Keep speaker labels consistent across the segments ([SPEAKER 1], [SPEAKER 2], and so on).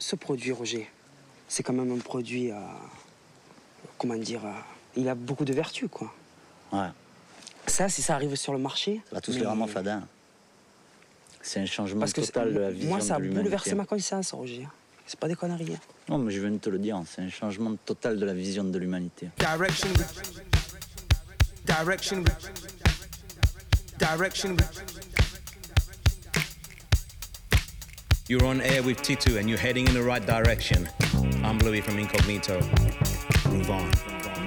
[SPEAKER 1] ce produit, Roger, c'est quand même un produit, euh, comment dire, euh, il a beaucoup de vertus, quoi.
[SPEAKER 2] Ouais.
[SPEAKER 1] Ça, si ça arrive sur le marché.
[SPEAKER 2] Ça va tous
[SPEAKER 1] mais-
[SPEAKER 2] les vraiment fadin. C'est un changement
[SPEAKER 1] Parce que
[SPEAKER 2] total de la vision
[SPEAKER 1] moi, ça a
[SPEAKER 2] de
[SPEAKER 1] bouleversé ma conscience, Roger. C'est pas des conneries. hein.
[SPEAKER 2] Non, mais je viens de te le dire, c'est un changement total de la vision de l'humanité.
[SPEAKER 3] Direction. Direction. Direction.
[SPEAKER 4] You're on air with TeeTwo and you're heading in the right direction. I'm Bluey from Incognito. Move on.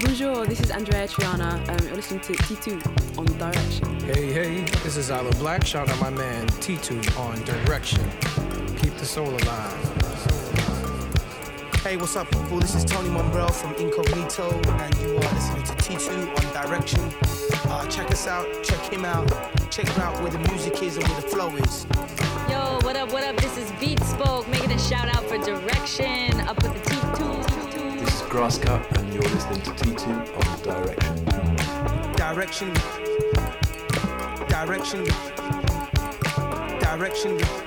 [SPEAKER 5] Bonjour, this is Andrea Triana. Um, you're listening to TeeTwo on Direction.
[SPEAKER 3] Hey, hey, this is Isla Black. Shout out my man TeeTwo on Direction. Keep the soul alive. Hey, what's up, people? This is Tony Momrelle from Incognito, and you are listening to TeeTwo on Direction. Uh, check us out, check him out, check him out where the music is and where the flow is.
[SPEAKER 6] Yo, what up, what up? This is Beat Spoke making a shout out for direction. Up with the TeeTwo.
[SPEAKER 7] This is Grasscut, and you're listening to TeeTwo on Direction.
[SPEAKER 3] Direction. Direction. Direction.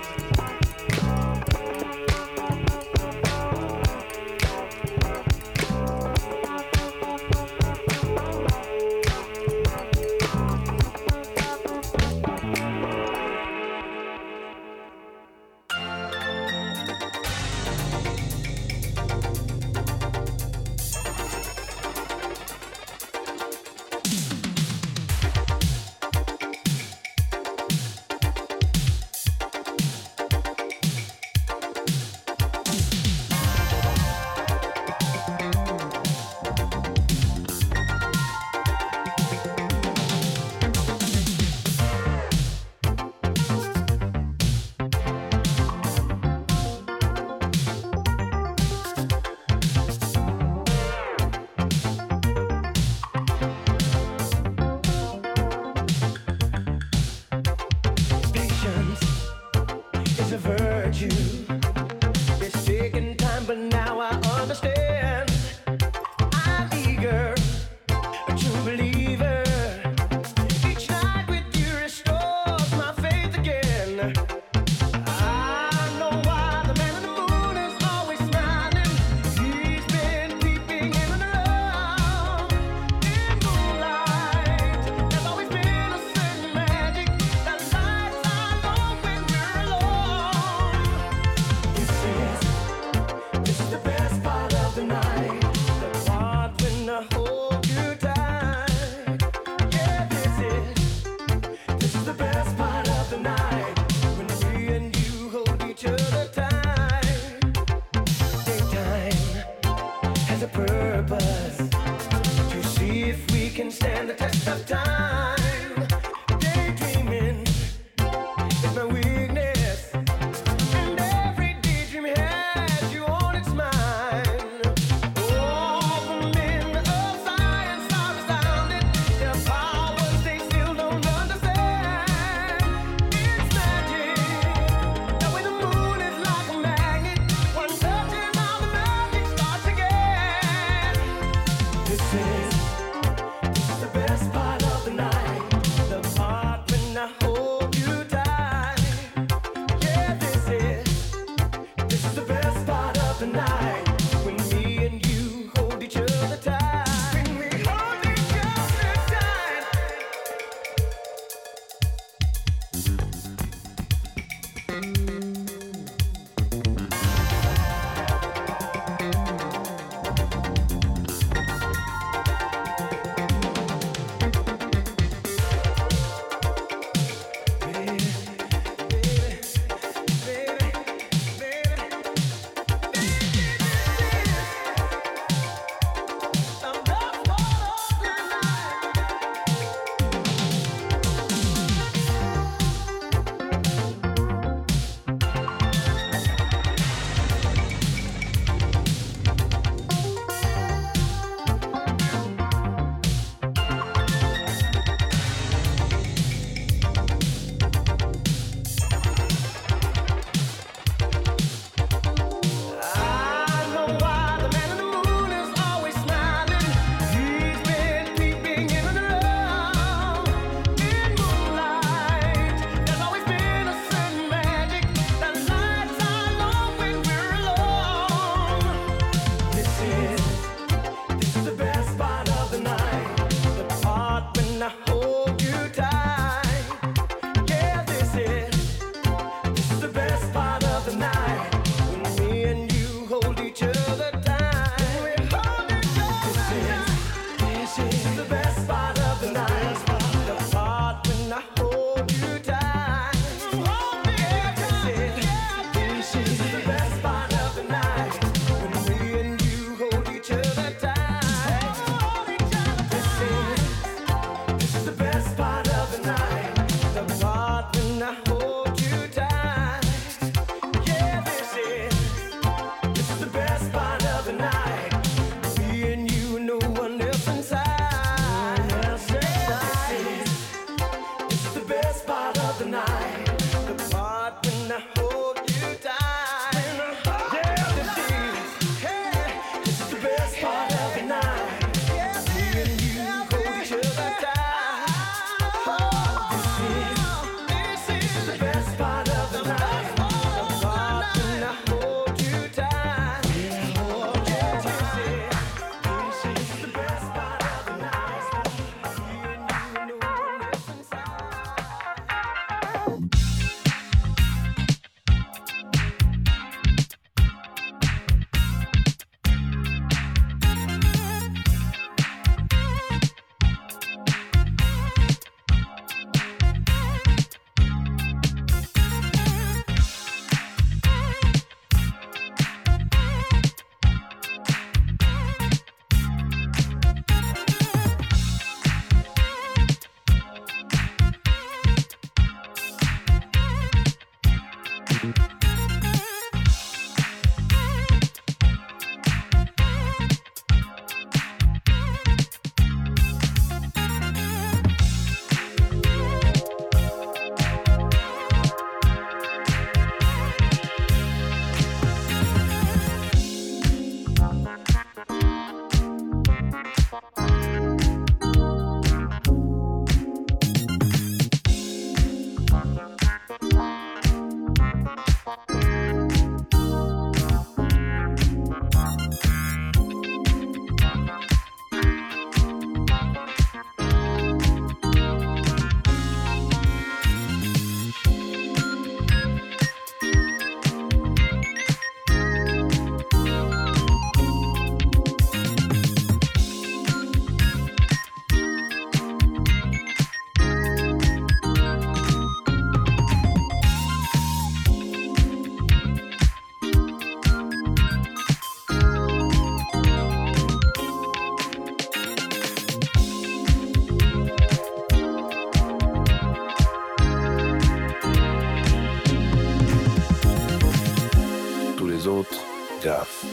[SPEAKER 8] Les autres, gaffe.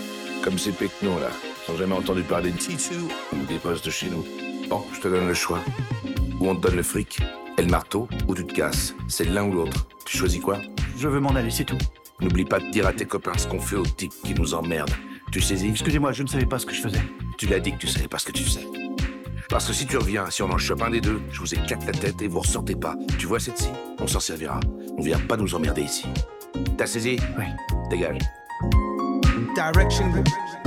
[SPEAKER 8] Comme ces pecnos là, qui n'ont jamais entendu parler de
[SPEAKER 3] T2.
[SPEAKER 8] ou des postes de chez nous. Bon, je te donne le choix. Ou on te donne le fric, et le marteau, ou tu te casses. C'est l'un ou l'autre. Tu choisis quoi?
[SPEAKER 9] Je veux m'en aller, c'est tout.
[SPEAKER 8] N'oublie pas de dire à tes copains ce qu'on fait aux types qui nous emmerdent. Tu saisis?
[SPEAKER 9] Excusez-moi, je ne savais pas ce que je faisais.
[SPEAKER 8] Tu l'as dit que tu savais pas ce que tu faisais. Parce que si tu reviens, si on en chope un des deux, je vous éclate la tête et vous ressortez pas. Tu vois cette scie? On s'en servira. On vient pas nous emmerder ici. T'as saisi?
[SPEAKER 9] Oui.
[SPEAKER 8] Dégage.
[SPEAKER 3] Direction.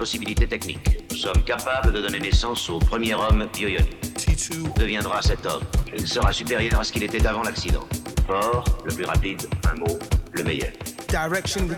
[SPEAKER 10] Nous en avons la possibilité technique. Nous sommes capables de donner naissance au premier homme bioionique. deviendra cet homme. Il sera supérieur à ce qu'il était avant l'accident. Fort, le plus rapide, un mot, le meilleur.
[SPEAKER 3] Direction.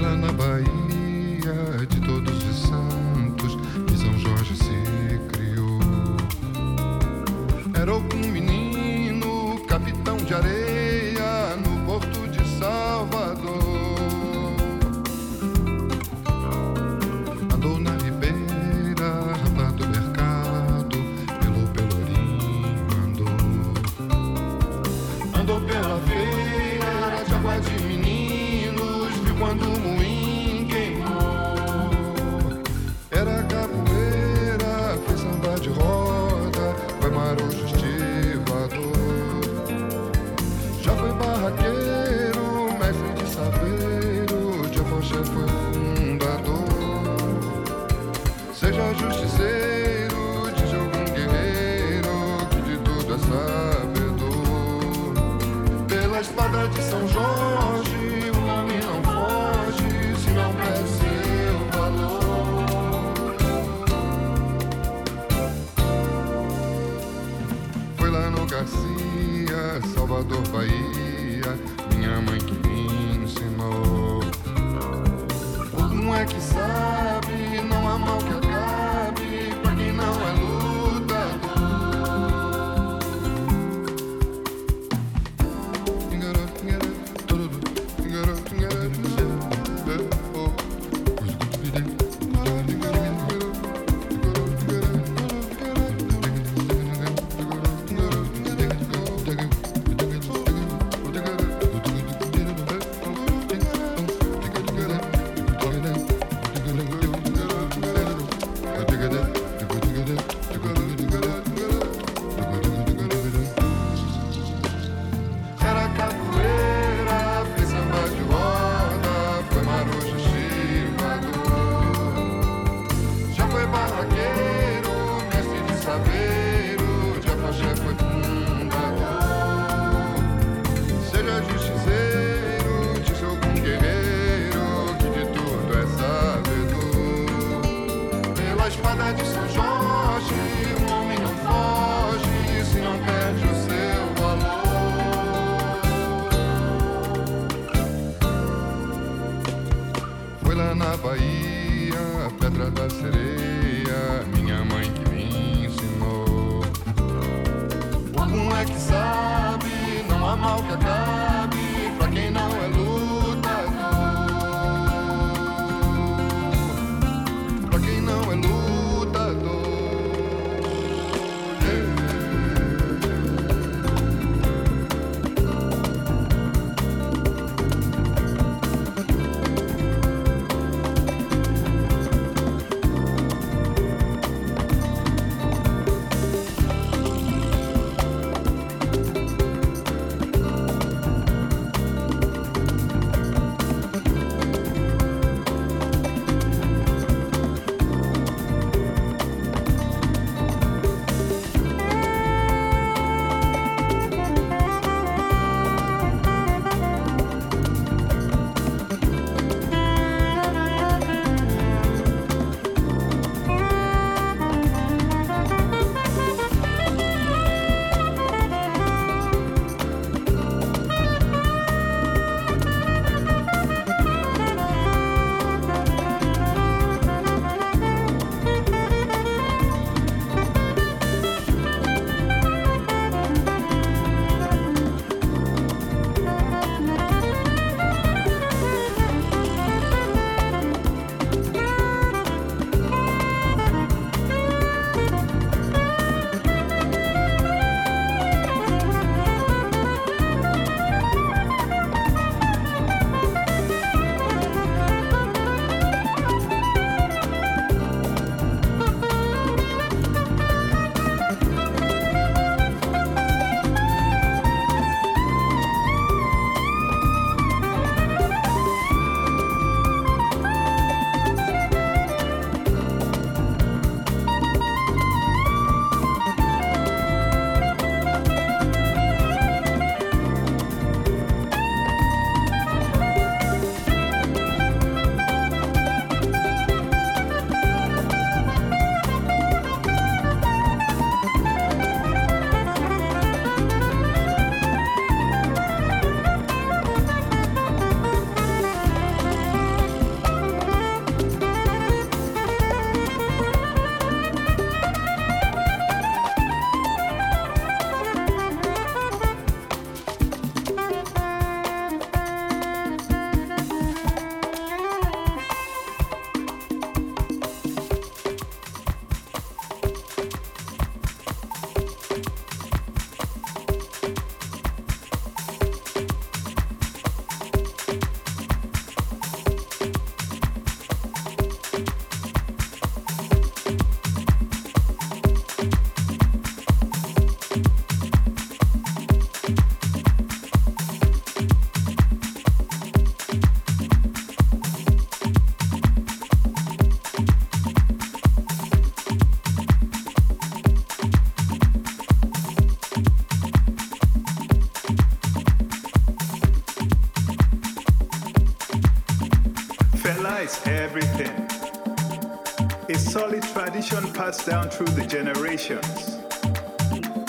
[SPEAKER 11] lá na Bahia de todos
[SPEAKER 12] os santos. everything. A solid tradition passed down through the generations.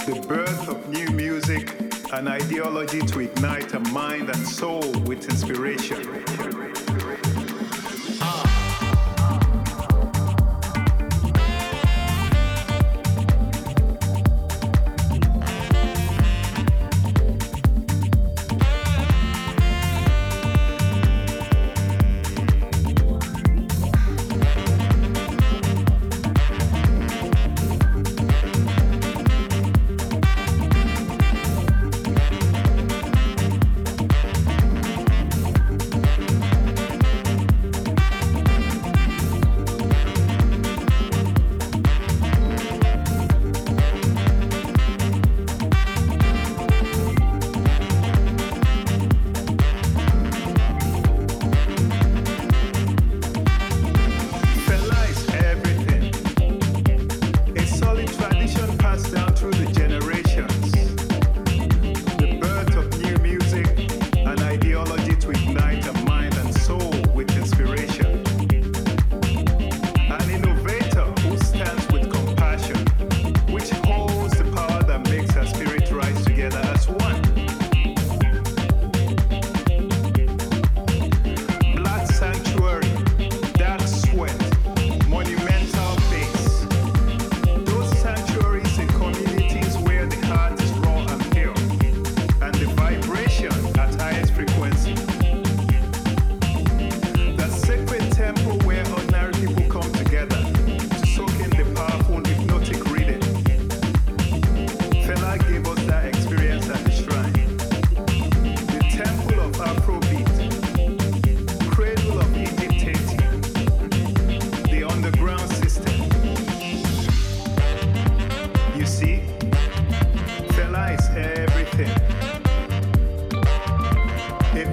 [SPEAKER 12] The birth of new music, an ideology to ignite a mind and soul with inspiration.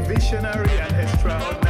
[SPEAKER 13] visionary and extraordinary.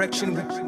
[SPEAKER 14] Direction.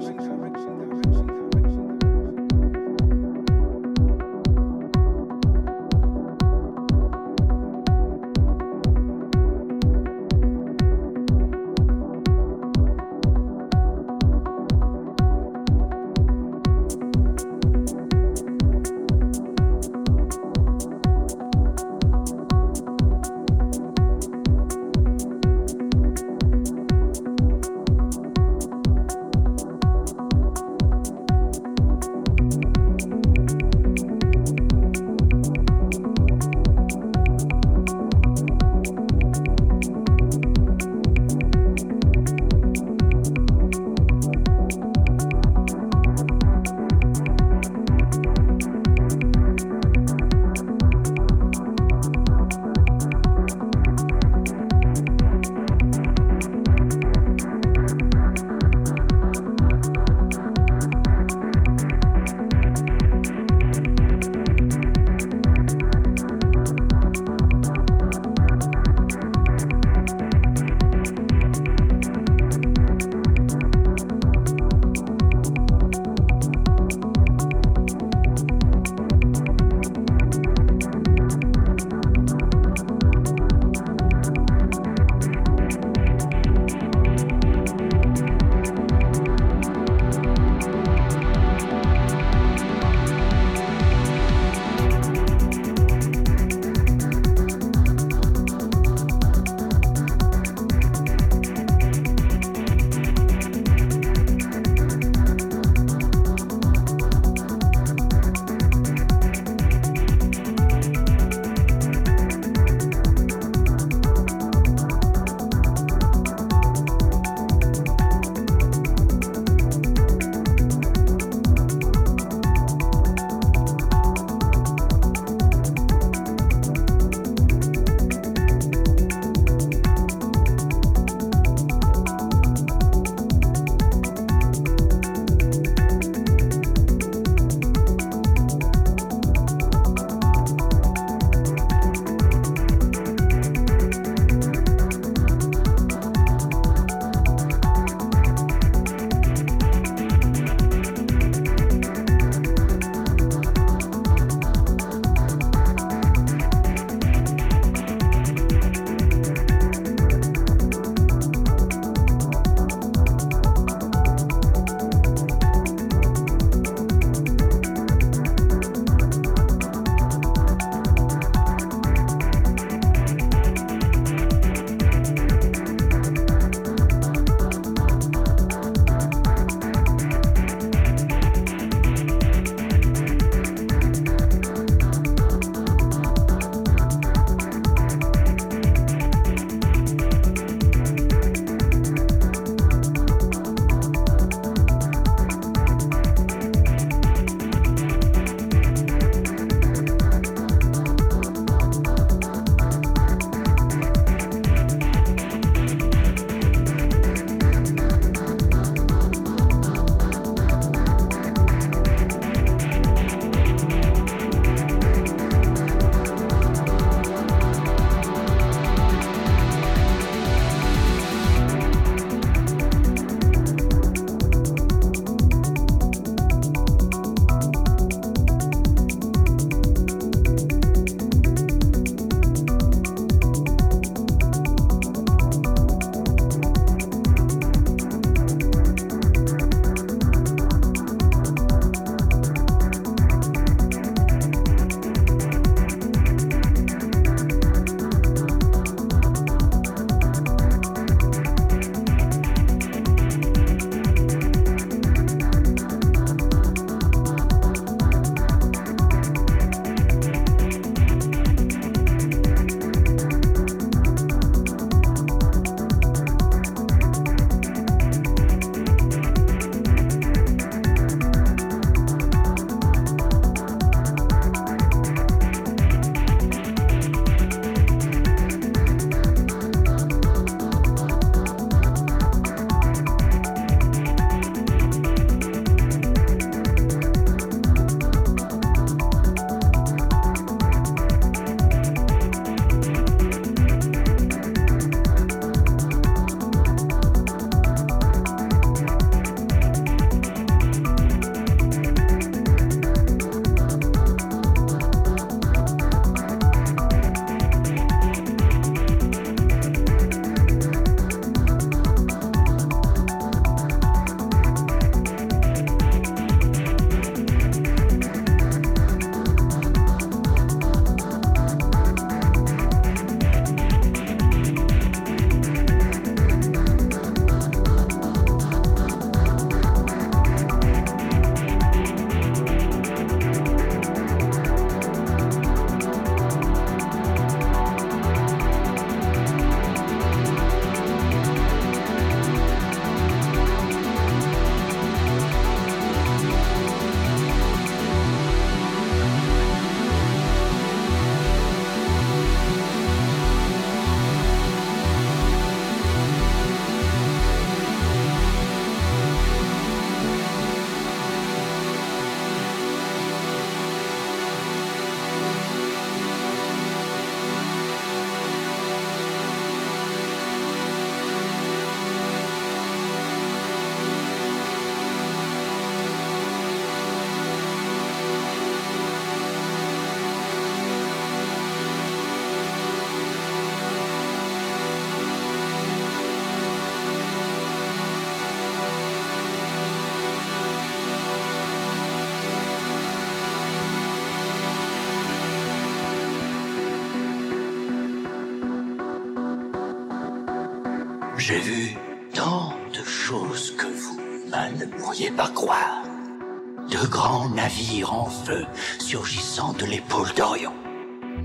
[SPEAKER 15] De l'épaule d'Orion.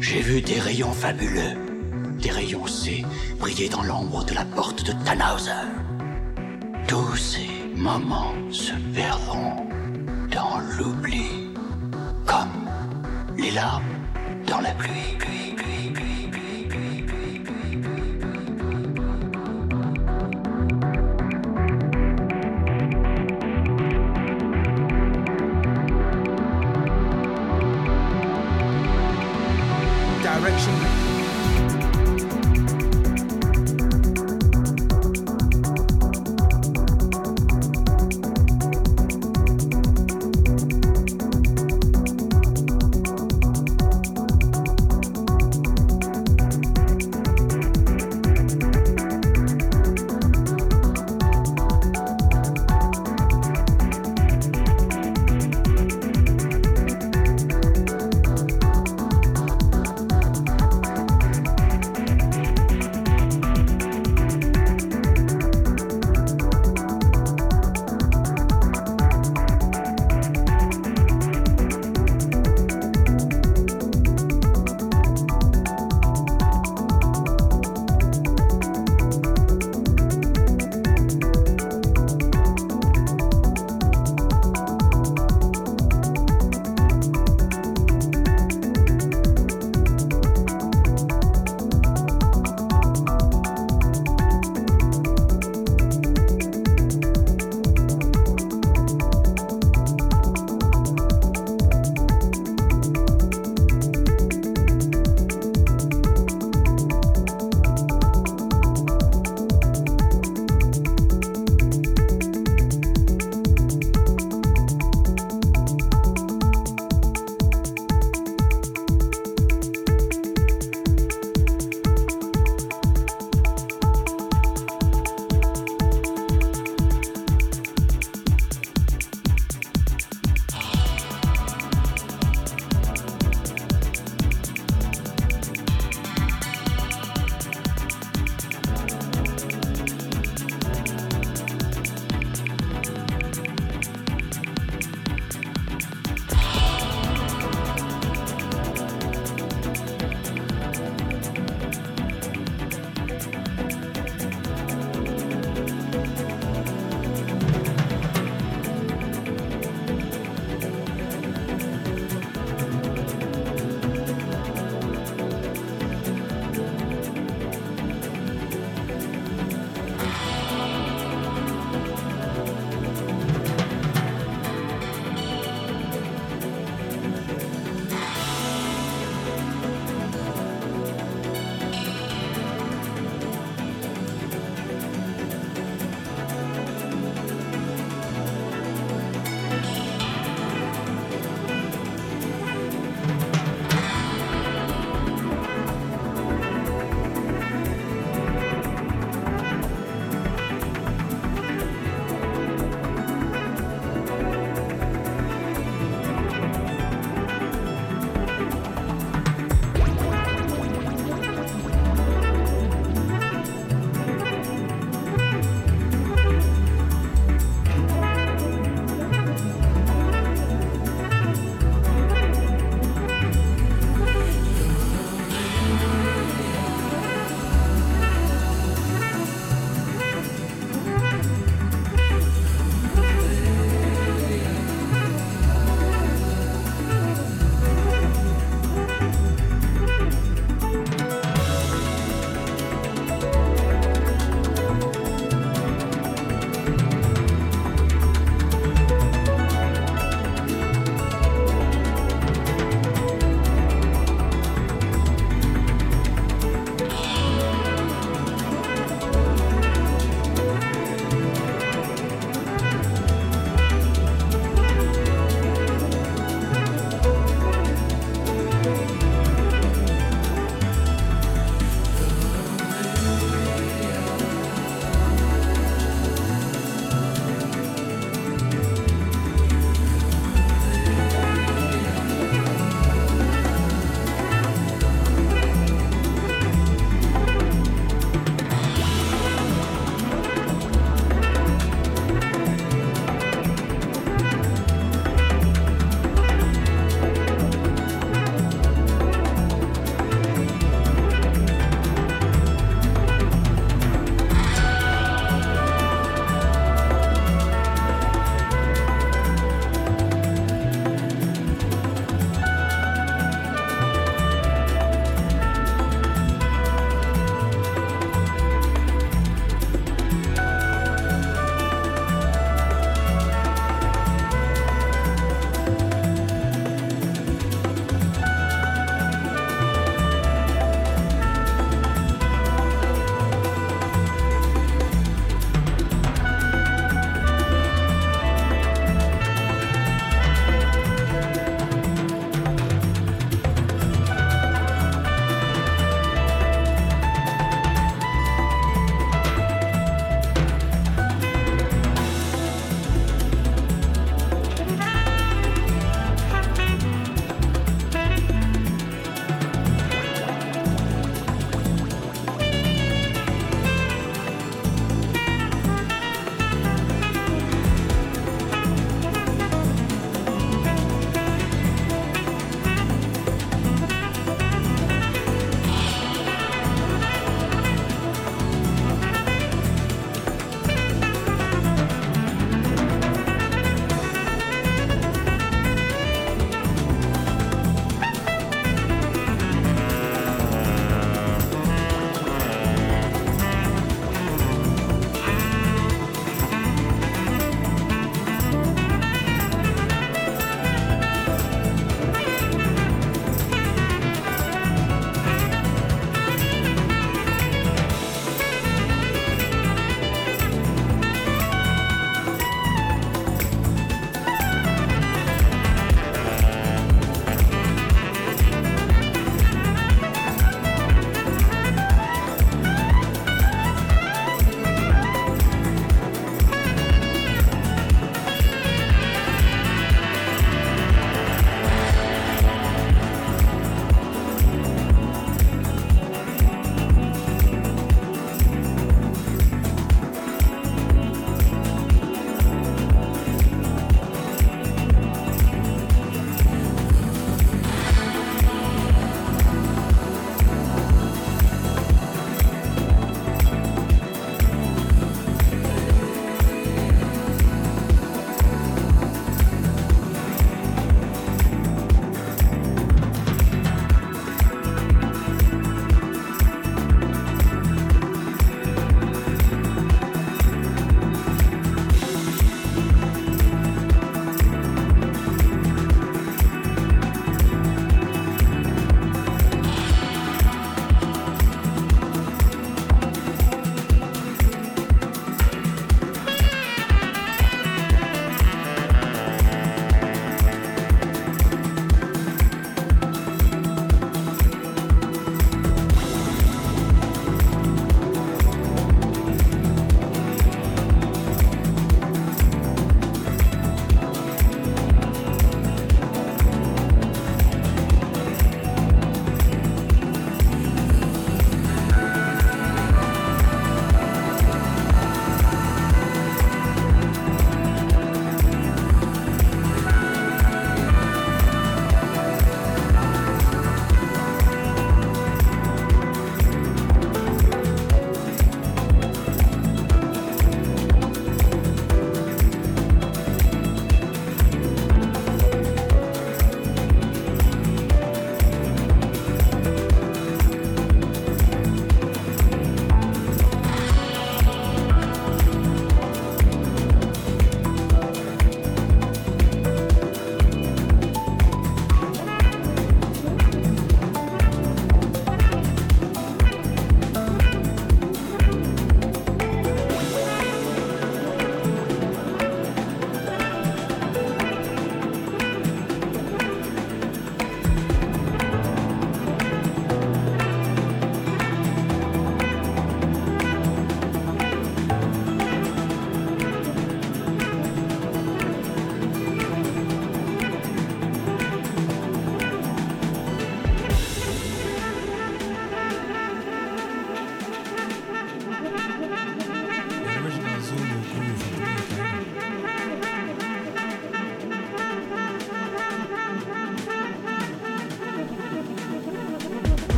[SPEAKER 15] J'ai vu des rayons fabuleux, des rayons C briller dans l'ombre de la porte de Tannhauser. Tous ces moments se perdront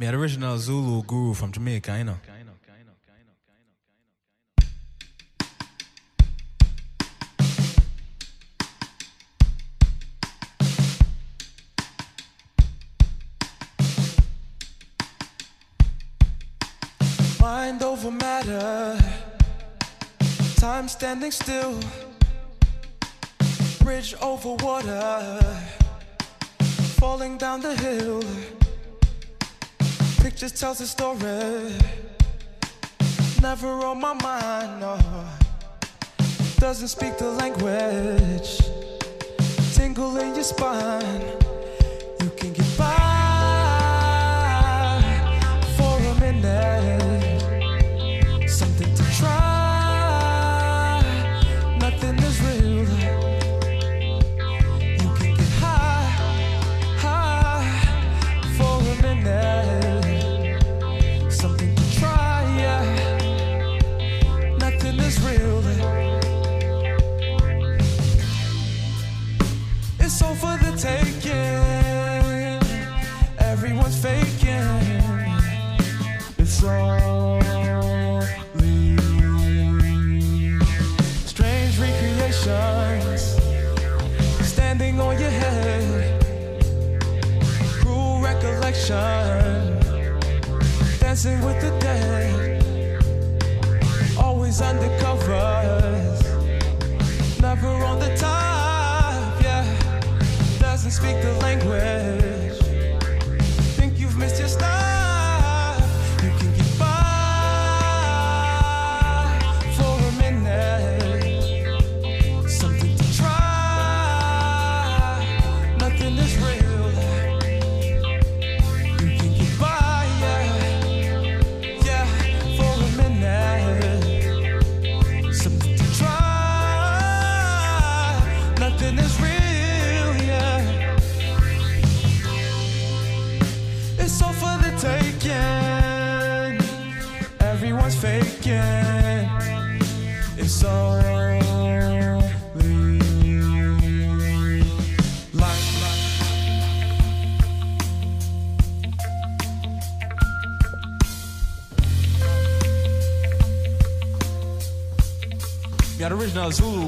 [SPEAKER 16] Me the original Zulu guru from Jamaica, you know.
[SPEAKER 17] Mind over matter, time standing still, bridge over water, falling down the hill pictures tells a story. Never on my mind, no. Doesn't speak the language. Tingle in your spine.
[SPEAKER 18] azul.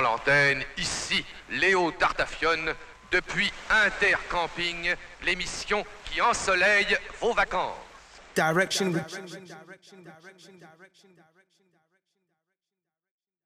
[SPEAKER 18] l'antenne ici, Léo Tartafione, depuis Intercamping, l'émission qui ensoleille vos vacances.
[SPEAKER 3] Direction.